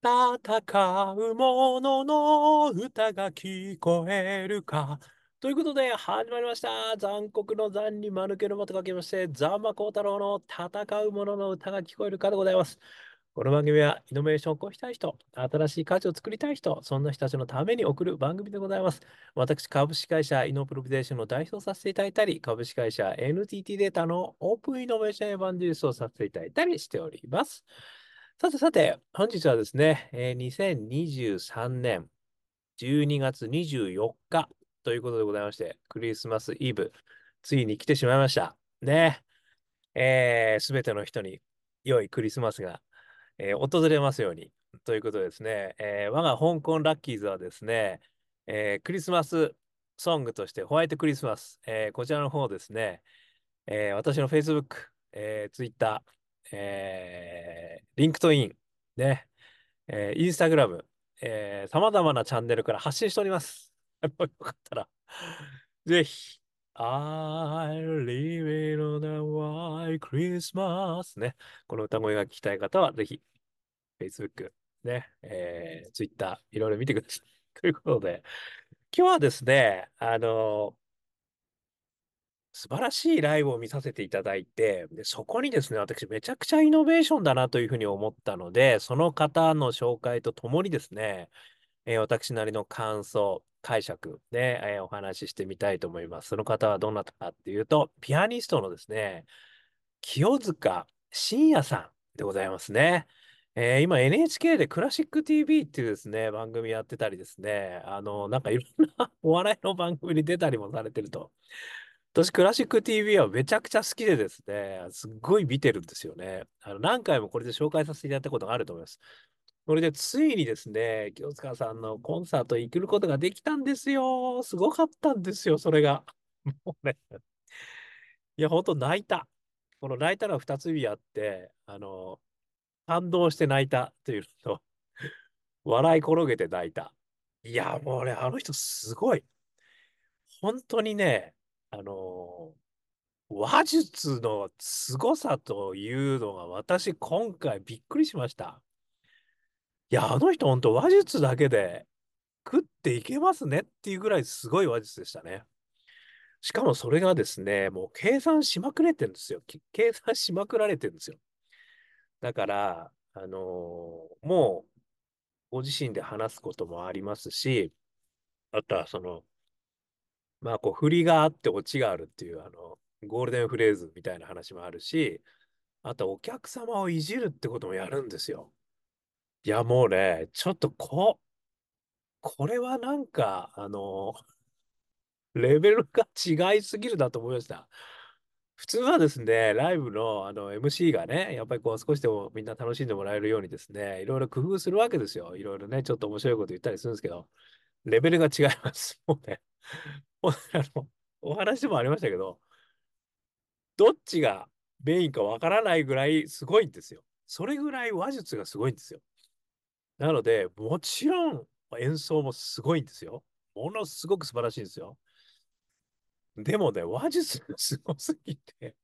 戦う者の歌が聞こえるか。ということで、始まりました。残酷の残に間抜けの間とかけまして、ザンマコウタロウの戦う者の歌が聞こえるかでございます。この番組は、イノベーションを起こしたい人、新しい価値を作りたい人、そんな人たちのために送る番組でございます。私、株式会社イノプロビゼーションの代表させていただいたり、株式会社 NTT データのオープンイノベーションエヴァンジリスをさせていただいたりしております。さてさて、本日はですね、えー、2023年12月24日ということでございまして、クリスマスイブ、ついに来てしまいました。ね。えー、すべての人に良いクリスマスがえー、訪れますように。ということですね、えー、我が香港ラッキーズはですね、えー、クリスマスソングとしてホワイトクリスマス、えこちらの方ですね、え私の Facebook、えー、Twitter、えー、 LinkedIn、ね、えー、 Instagram、えー、様々なチャンネルから発信しております。よかったら、ぜひ、 I'm dreaming of a white Christmas ね。この歌声が聞きたい方は、ぜひ、Facebook、ね、えー、Twitter、いろいろ見てください。ということで、今日はですね、あの素晴らしいライブを見させていただいて、で、そこにですね、私めちゃくちゃイノベーションだなというふうに思ったので、その方の紹介とともにですね、えー、私なりの感想、解釈で、えー、お話ししてみたいと思います。その方はどなたかっていうと、ピアニストのですね、清塚信也さんでございますね。えー、今 NHK でクラシック TV っていうですね、番組やってたりですね、あの、なんかいろんなお笑いの番組に出たりもされてると。私、クラシック TV はめちゃくちゃ好きでですね、すっごい見てるんですよね。あの何回もこれで紹介させていただいたことがあると思います。それで、ついにですね、清塚さんのコンサート行くことができたんですよ。すごかったんですよ、それが。もうね。いや、ほんと泣いた。この泣いたのは二つ意味あって、あの、感動して泣いたというのと、笑い転げて泣いた。いや、もうね、あの人すごい。本当にね、あの話術の凄さというのが私今回びっくりしました。いや、あの人本当話術だけで食っていけますねっていうぐらいすごい話術でしたね。しかもそれがですね、もう計算しまくれてるんですよ。計算しまくられてるんですよ。だから、あのー、もう、ご自身で話すこともありますし、あとはその、まあ、こう、振りがあってオチがあるっていう、あの、ゴールデンフレーズみたいな話もあるし、あと、お客様をいじるってこともやるんですよ。いや、もうね、ちょっとこ、これはなんか、あの、レベルが違いすぎるなと思いました。普通はですね、ライブのあの MC がね、やっぱりこう少しでもみんな楽しんでもらえるようにですね、いろいろ工夫するわけですよ。いろいろね、ちょっと面白いこと言ったりするんですけど、レベルが違います。もうね、もうあの、お話でもありましたけど、どっちがメインかわからないぐらいすごいんですよ。それぐらい話術がすごいんですよ。なので、もちろん演奏もすごいんですよ。ものすごく素晴らしいんですよ。でもね、話術がすごすぎて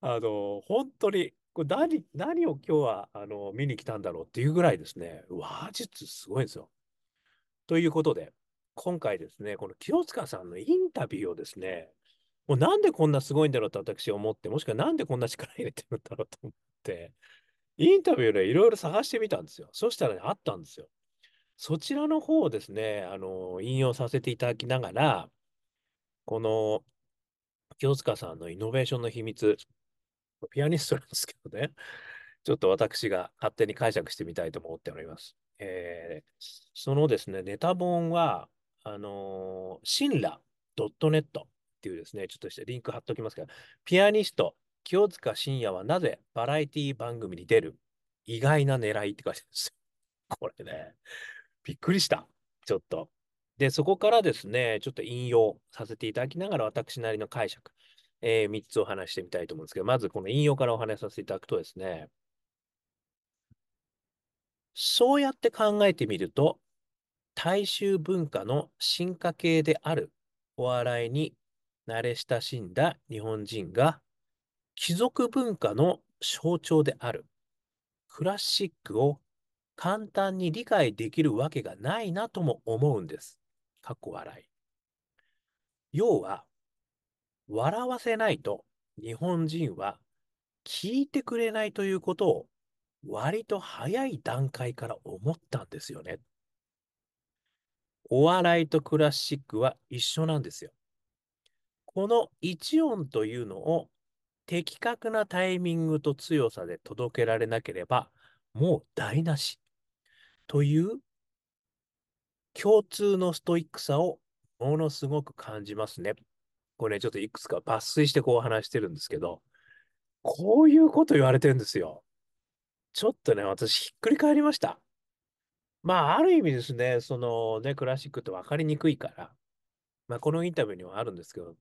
あの、本当に、これ何、何を今日は、あの、見に来たんだろうっていうぐらいですね、話術すごいんですよ。ということで、今回ですね、この清塚さんのインタビューをですね、もうなんでこんなすごいんだろうと私思って、もしくはなんでこんな力入れてるんだろうと思って、インタビューでいろいろ探してみたんですよ。そしたらね、あったんですよ。そちらの方をですね、あの、引用させていただきながら、この、清塚さんのイノベーションの秘密、ピアニストなんですけどね、ちょっと私が勝手に解釈してみたいと思っております。えー、そのですね、ネタ本は、あのー、シンラ .net っていうですね、ちょっとしてリンク貼っときますけど、ピアニスト、清塚信也はなぜバラエティ番組に出る意外な狙いって書いてあるんですよ。これね、びっくりした。ちょっと。で、そこからですね、ちょっと引用させていただきながら、私なりの解釈、えー、3つお話してみたいと思うんですけど、まずこの引用からお話しさせていただくとですね、そうやって考えてみると、大衆文化の進化系であるお笑いに慣れ親しんだ日本人が、貴族文化の象徴であるクラシックを簡単に理解できるわけがないなとも思うんです。かっこ笑い。要は、笑わせないと日本人は聞いてくれないということを割と早い段階から思ったんですよね。お笑いとクラシックは一緒なんですよ。この一音というのを的確なタイミングと強さで届けられなければもう台無しという共通のストイックさをものすごく感じますね。これね、ちょっといくつか抜粋してこう話してるんですけど、こういうこと言われてるんですよ。ちょっとね、私ひっくり返りました。まあ、ある意味ですね、そのね、クラシックって分かりにくいから、まあ、このインタビューにはあるんですけど、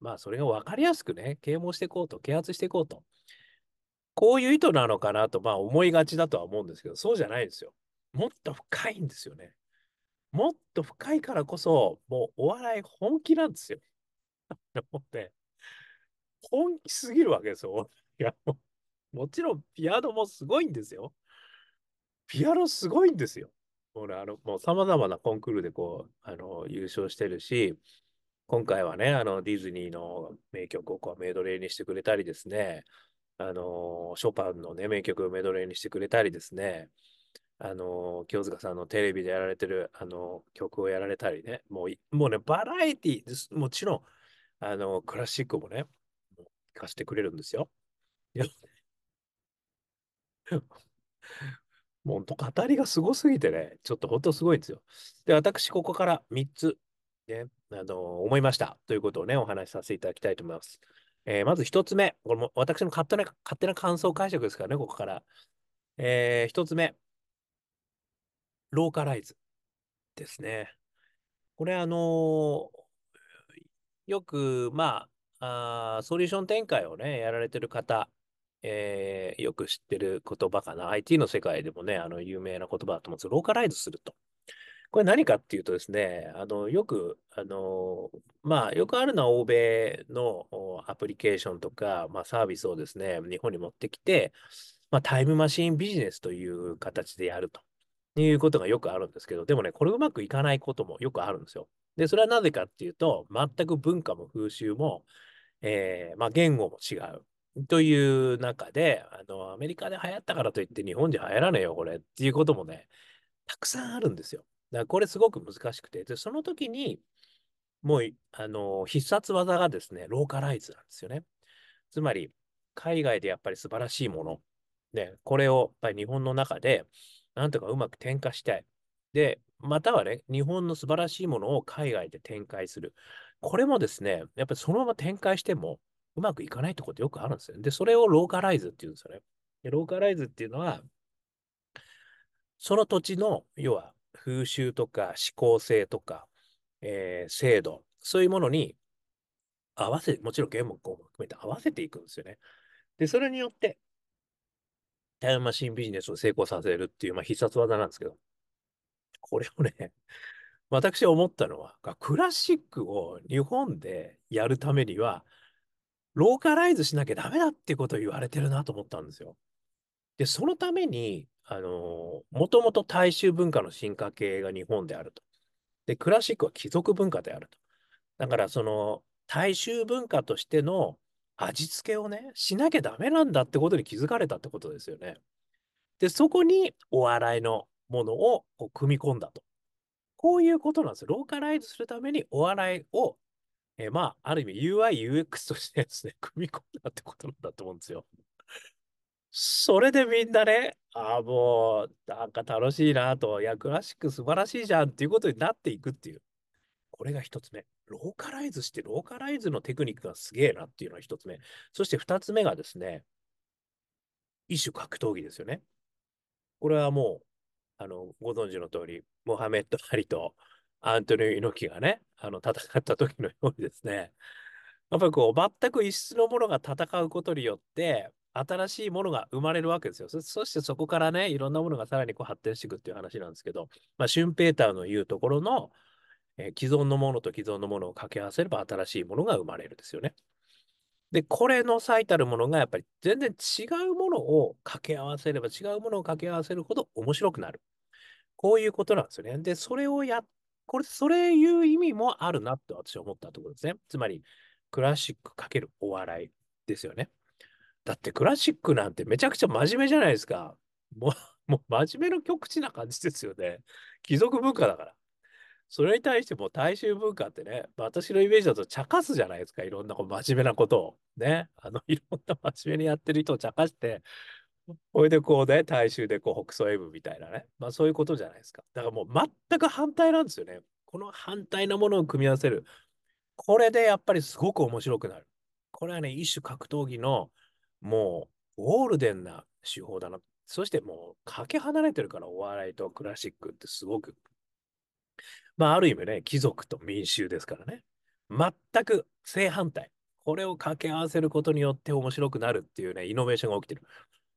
まあ、それが分かりやすくね、啓蒙していこうと、啓発していこうと。こういう意図なのかなと、まあ、思いがちだとは思うんですけど、そうじゃないんですよ。もっと深いんですよね。もっと深いからこそ、もうお笑い本気なんですよ。もうね、本気すぎるわけですよ。いや、ももちろんピアノもすごいんですよ。ピアノすごいんですよ。俺、あの、もう様々なコンクールでこう、あの、優勝してるし、今回はね、あの、ディズニーの名曲をこうメドレーにしてくれたりですね、あの、ショパンのね、名曲をメドレーにしてくれたりですね、あの、清塚さんのテレビでやられてる、あの、曲をやられたりね、もう、もうね、バラエティです。もちろん、あの、クラシックもね、聴かせてくれるんですよ。もう本当語りがすごすぎてね、ちょっと本当すごいんですよ。で、私、ここから3つ、ね、あの、思いました。ということをね、お話しさせていただきたいと思います。えー、まず1つ目、これも私の勝手な、勝手な感想解釈ですからね、ここから。えー、1つ目、ローカライズですね。これ、あのー、よく、まあ、あソリューション展開をね、やられてる方、えー、よく知ってる言葉かな。IT の世界でもね、あの、有名な言葉だと思うんですけど、ローカライズすると。これ何かっていうとですね、あの、よく、あの、まあ、よくあるのは欧米のアプリケーションとか、まあ、サービスをですね、日本に持ってきて、まあ、タイムマシンビジネスという形でやるということがよくあるんですけど、でもね、これうまくいかないこともよくあるんですよ。で、それはなぜかっていうと、全く文化も風習も、えー、まあ、言語も違う。という中で、あの、アメリカで流行ったからといって日本じゃ流行らねえよ、これっていうこともね、たくさんあるんですよ。だからこれすごく難しくて、で、その時に、もう、あの、必殺技がですね、ローカライズなんですよね。つまり、海外でやっぱり素晴らしいもの、ね、これをやっぱり日本の中で、なんとかうまく転化したい。で、またはね、日本の素晴らしいものを海外で展開する。これもですね、やっぱりそのまま展開してもうまくいかないってことよくあるんですよ。で、それをローカライズっていうんですよね。でローカライズっていうのは、その土地の、要は風習とか思考性とか、えー、制度、そういうものに合わせ、もちろん言語も含めて合わせていくんですよね。で、それによって、タイムマシンビジネスを成功させるっていう、まあ、必殺技なんですけど、これをね、私思ったのは、クラシックを日本でやるためには、ローカライズしなきゃダメだってことを言われてるなと思ったんですよ。で、そのために、あのもともと大衆文化の進化系が日本であると。で、クラシックは貴族文化であると。だから、その、大衆文化としての味付けをね、しなきゃダメなんだってことに気づかれたってことですよね。で、そこにお笑いのものをこう組み込んだと。こういうことなんですよ。ローカライズするためにお笑いを、えー、まあ、ある意味 UI、UX としてですね、組み込んだってことなんだと思うんですよ。それでみんなね、ああ、もう、なんか楽しいなと、いや、クラシック素晴らしいじゃんっていうことになっていくっていう。これが一つ目。ローカライズして、ローカライズのテクニックがすげえなっていうのが一つ目。そして二つ目がですね、一種格闘技ですよね。これはもう、あの、ご存知の通り、モハメッド・ハリとアントニオ猪木がね、あの、戦った時のようにですね、やっぱりこう、全く異質のものが戦うことによって、新しいものが生まれるわけですよ。そしてそこからね、いろんなものがさらにこう発展していくっていう話なんですけど、まあ、シュンペーターの言うところの、えー、既存のものと既存のものを掛け合わせれば新しいものが生まれるですよね。で、これの最たるものが、やっぱり全然違うものを掛け合わせれば、違うものを掛け合わせるほど面白くなる。こういうことなんですよね。で、それをや、これ、それいう意味もあるなって私は思ったところですね。つまり、クラシックかけるお笑いですよね。だってクラシックなんてめちゃくちゃ真面目じゃないですか。もう、もう真面目の極致な感じですよね。貴族文化だから。それに対しても大衆文化ってね、私のイメージだと茶化すじゃないですか。いろんなこう真面目なことを。ね。あの、いろんな真面目にやってる人を茶化して、これでこうね、大衆でこう北総 M みたいなね。まあそういうことじゃないですか。だからもう全く反対なんですよね。この反対なものを組み合わせる。これでやっぱりすごく面白くなる。これはね、一種格闘技のもうゴールデンな手法だな。そしてもうかけ離れてるからお笑いとクラシックってすごく。まあある意味ね、貴族と民衆ですからね。全く正反対。これを掛け合わせることによって面白くなるっていうね、イノベーションが起きてる。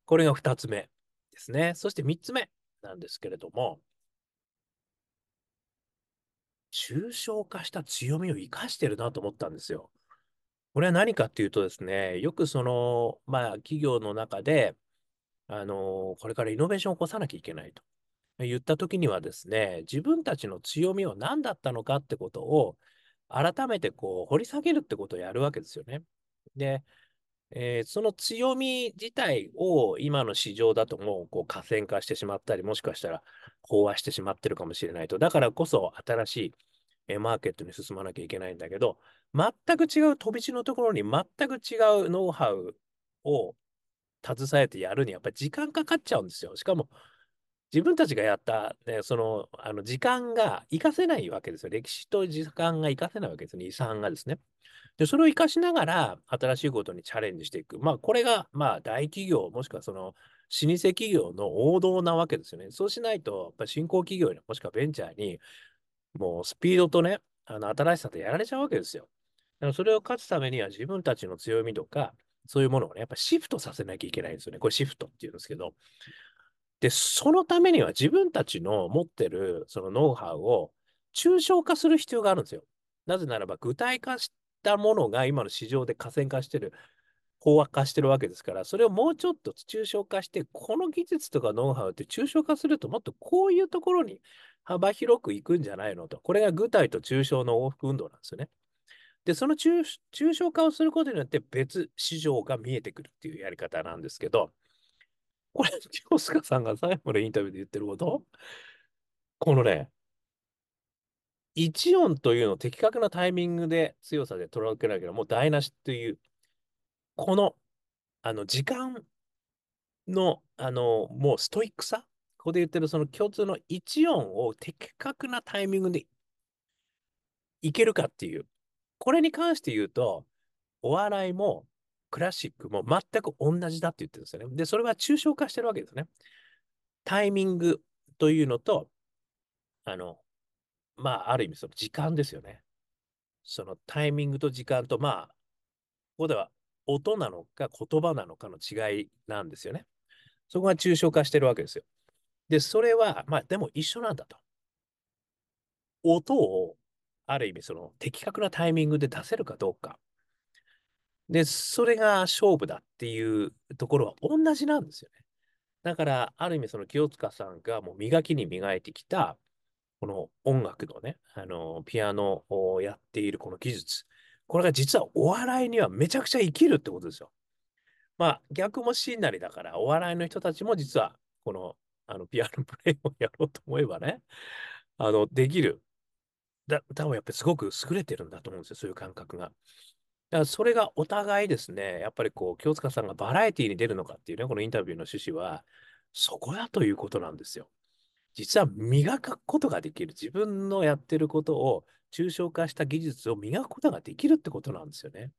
これが二つ目ですね。そして三つ目なんですけれども、抽象化した強みを生かしてるなと思ったんですよ。これは何かっていうとですね、よくその、まあ、企業の中で、あの、これからイノベーションを起こさなきゃいけないと言ったときにはですね、自分たちの強みは何だったのかってことを、改めてこう掘り下げるってことをやるわけですよね。で、えー、その強み自体を今の市場だともうこう河川化してしまったり、もしかしたら飽和してしまってるかもしれないと。だからこそ新しいえマーケットに進まなきゃいけないんだけど、全く違う飛び地のところに全く違うノウハウを携えてやるにやっぱり時間かかっちゃうんですよ。しかも自分たちがやった、ね、そのあの時間が活かせないわけですよ。歴史と時間が活かせないわけですね。遺産がですね。で、それを活かしながら新しいことにチャレンジしていく。まあ、これが、まあ、大企業、もしくはその、老舗企業の王道なわけですよね。そうしないと、やっぱ新興企業に、もしくはベンチャーに、もうスピードとね、あの、新しさとやられちゃうわけですよ。だからそれを勝つためには自分たちの強みとか、そういうものをね、やっぱシフトさせなきゃいけないんですよね。これシフトっていうんですけど。で、そのためには自分たちの持ってるそのノウハウを抽象化する必要があるんですよ。なぜならば具体化したものが今の市場で河川化してる、飽和化してるわけですから、それをもうちょっと抽象化して、この技術とかノウハウって抽象化するともっとこういうところに幅広くいくんじゃないのと。これが具体と抽象の往復運動なんですよね。で、その抽象化をすることによって別市場が見えてくるっていうやり方なんですけど、これ、清塚さんが最後のインタビューで言ってること？このね、一音というのを的確なタイミングで強さで捉けなきゃもう台無しという、この、あの、時間の、あの、もうストイックさ？ここで言ってるその共通の一音を的確なタイミングでいけるかっていう。これに関して言うと、お笑いもクラシックも全く同じだって言ってるんですよね。で、それは抽象化してるわけですね。タイミングというのと、あの、まあ、ある意味その時間ですよね。そのタイミングと時間と、まあ、ここでは音なのか言葉なのかの違いなんですよね。そこが抽象化してるわけですよ。で、それは、まあ、でも一緒なんだと。音を、ある意味、その的確なタイミングで出せるかどうか。で、それが勝負だっていうところは同じなんですよね。だから、ある意味、その清塚さんがもう磨きに磨いてきた、この音楽のね、あの、ピアノをやっているこの技術。これが実はお笑いにはめちゃくちゃ生きるってことですよ。まあ、逆もしんなりだから、お笑いの人たちも実は、この、あの、ピアノプレイをやろうと思えばね、あの、できる。だ、多分やっぱりすごく優れてるんだと思うんですよ、そういう感覚が。だからそれがお互いですね、やっぱりこう、清塚さんがバラエティに出るのかっていうね、このインタビューの趣旨は、そこだということなんですよ。実は磨くことができる。自分のやってることを抽象化した技術を磨くことができるってことなんですよね。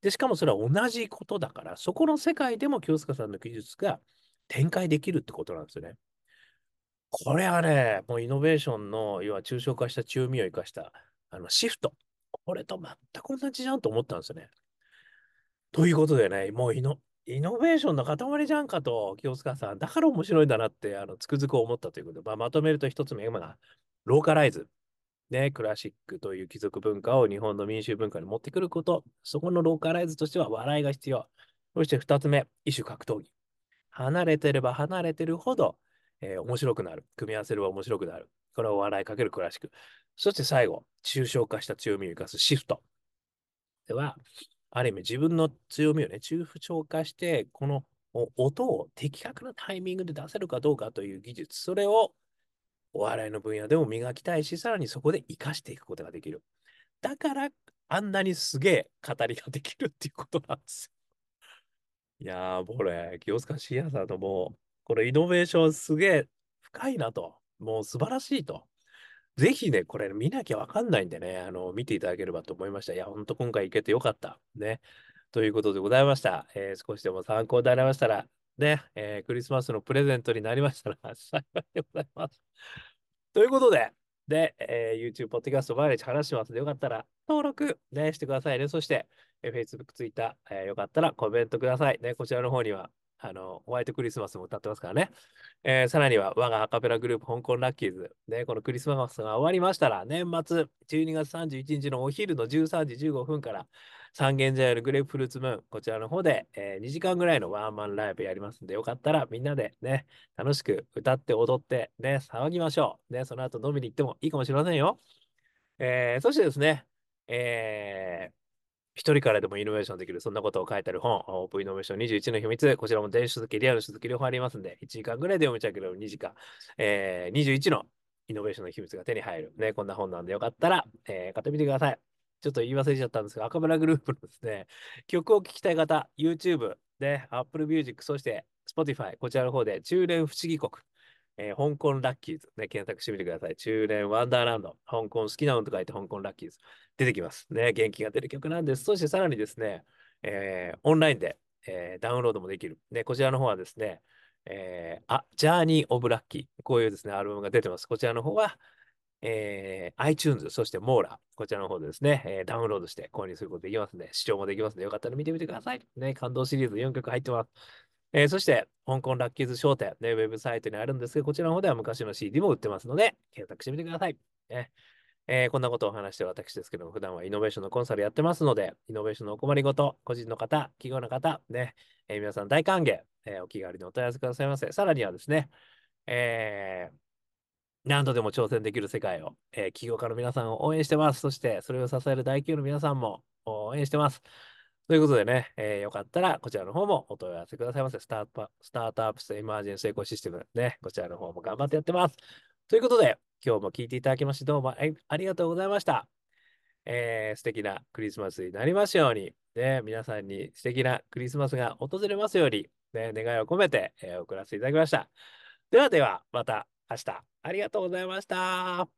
で、しかもそれは同じことだから、そこの世界でも清塚さんの技術が展開できるってことなんですよね。これはね、もうイノベーションの、要は抽象化した強みを生かしたあのシフト。これと全く同じじゃんと思ったんですよね。ということでね、もうイノイノベーションの塊じゃんかと、清塚さん。だから面白いんだなって、あの、つくづく思ったということで、まあ、まとめると一つ目が、ローカライズ。ね、クラシックという貴族文化を日本の民衆文化に持ってくること、そこのローカライズとしては笑いが必要。そして二つ目、異種格闘技。離れてれば離れてるほど、えー、面白くなる。組み合わせれば面白くなる。これは笑いかけるクラシック。そして最後、抽象化した強みを生かすシフト。では、ある意味自分の強みをね、抽象化して、この音を的確なタイミングで出せるかどうかという技術、それをお笑いの分野でも磨きたいし、さらにそこで活かしていくことができる。だから、あんなにすげえ語りができるっていうことなんですよ。いやー、これ、清塚信也さんのもう、これイノベーションすげえ深いなと。もう素晴らしいと。ぜひね、これ見なきゃわかんないんでね、あの、見ていただければと思いました。いや、ほんと今回行けてよかった。ね。ということでございました。えー、少しでも参考になりましたら、ね、えー、クリスマスのプレゼントになりましたら 幸いでございます。ということで、で、えー、YouTube、ポッドキャスト毎日話しますので、よかったら登録、ね、してくださいね。そして、えー、Facebook、Twitter、えー、よかったらコメントください。ね、こちらの方には、あの、ホワイトクリスマスも歌ってますからね。えー、さらには、我がアカペラグループ、香港ラッキーズ。ね、このクリスマスが終わりましたら、年末、12月31日のお昼の13時15分から、三軒茶屋のグレープフルーツムーン、こちらの方で、えー、2時間ぐらいのワンマンライブやりますんで、よかったらみんなでね、楽しく歌って踊って、ね、騒ぎましょう。ね、その後飲みに行ってもいいかもしれませんよ。えー、そしてですね、えー、一人からでもイノベーションできる、そんなことを書いてある本、オープンイノベーション21の秘密、こちらも電子書籍、リアル書籍両方ありますんで、1時間ぐらいで読めちゃうけど、2時間、えー、21のイノベーションの秘密が手に入る。ね、こんな本なんでよかったら、えー、買ってみてください。ちょっと言い忘れちゃったんですが、赤村グループのですね、曲を聴きたい方、YouTube で Apple Music、そして Spotify、こちらの方で中連不思議国、えー、香港ラッキーズ、ね、検索してみてください。中連ワンダーランド、香港好きなのと書いて香港ラッキーズ。出てきます。ね、元気が出る曲なんです。そしてさらにですね、えー、オンラインで、えー、ダウンロードもできる。ね、こちらの方はですね、えー、あ、ジャーニー・オブ・ラッキー。こういうですね、アルバムが出てます。こちらの方は、えー、iTunes、そしてモーラ、こちらの方でですね、えー、ダウンロードして購入することできますので、視聴もできますので、よかったら見てみてください。ね、感動シリーズ4曲入ってます。えー、そして、香港ラッキーズ商店、ね、ウェブサイトにあるんですが、こちらの方では昔の CD も売ってますので、検索してみてください。ねえー、こんなことを話して私ですけども、普段はイノベーションのコンサルやってますので、イノベーションのお困りごと、個人の方、企業の方、ね、えー、皆さん大歓迎、えー、お気軽にお問い合わせくださいませ。さらにはですね、えー、何度でも挑戦できる世界を、えー、起業家の皆さんを応援してます。そして、それを支える大企業の皆さんも応援してます。ということでね、えー、よかったら、こちらの方もお問い合わせくださいませ。スタートスタートアップスエマージェンスエコシステム、ね、こちらの方も頑張ってやってます。ということで、今日も聞いていただきましてどうもありがとうございました。えー、素敵なクリスマスになりますように、ね、皆さんに素敵なクリスマスが訪れますように、ね、願いを込めて、えー、送らせていただきました。ではでは、また明日ありがとうございました。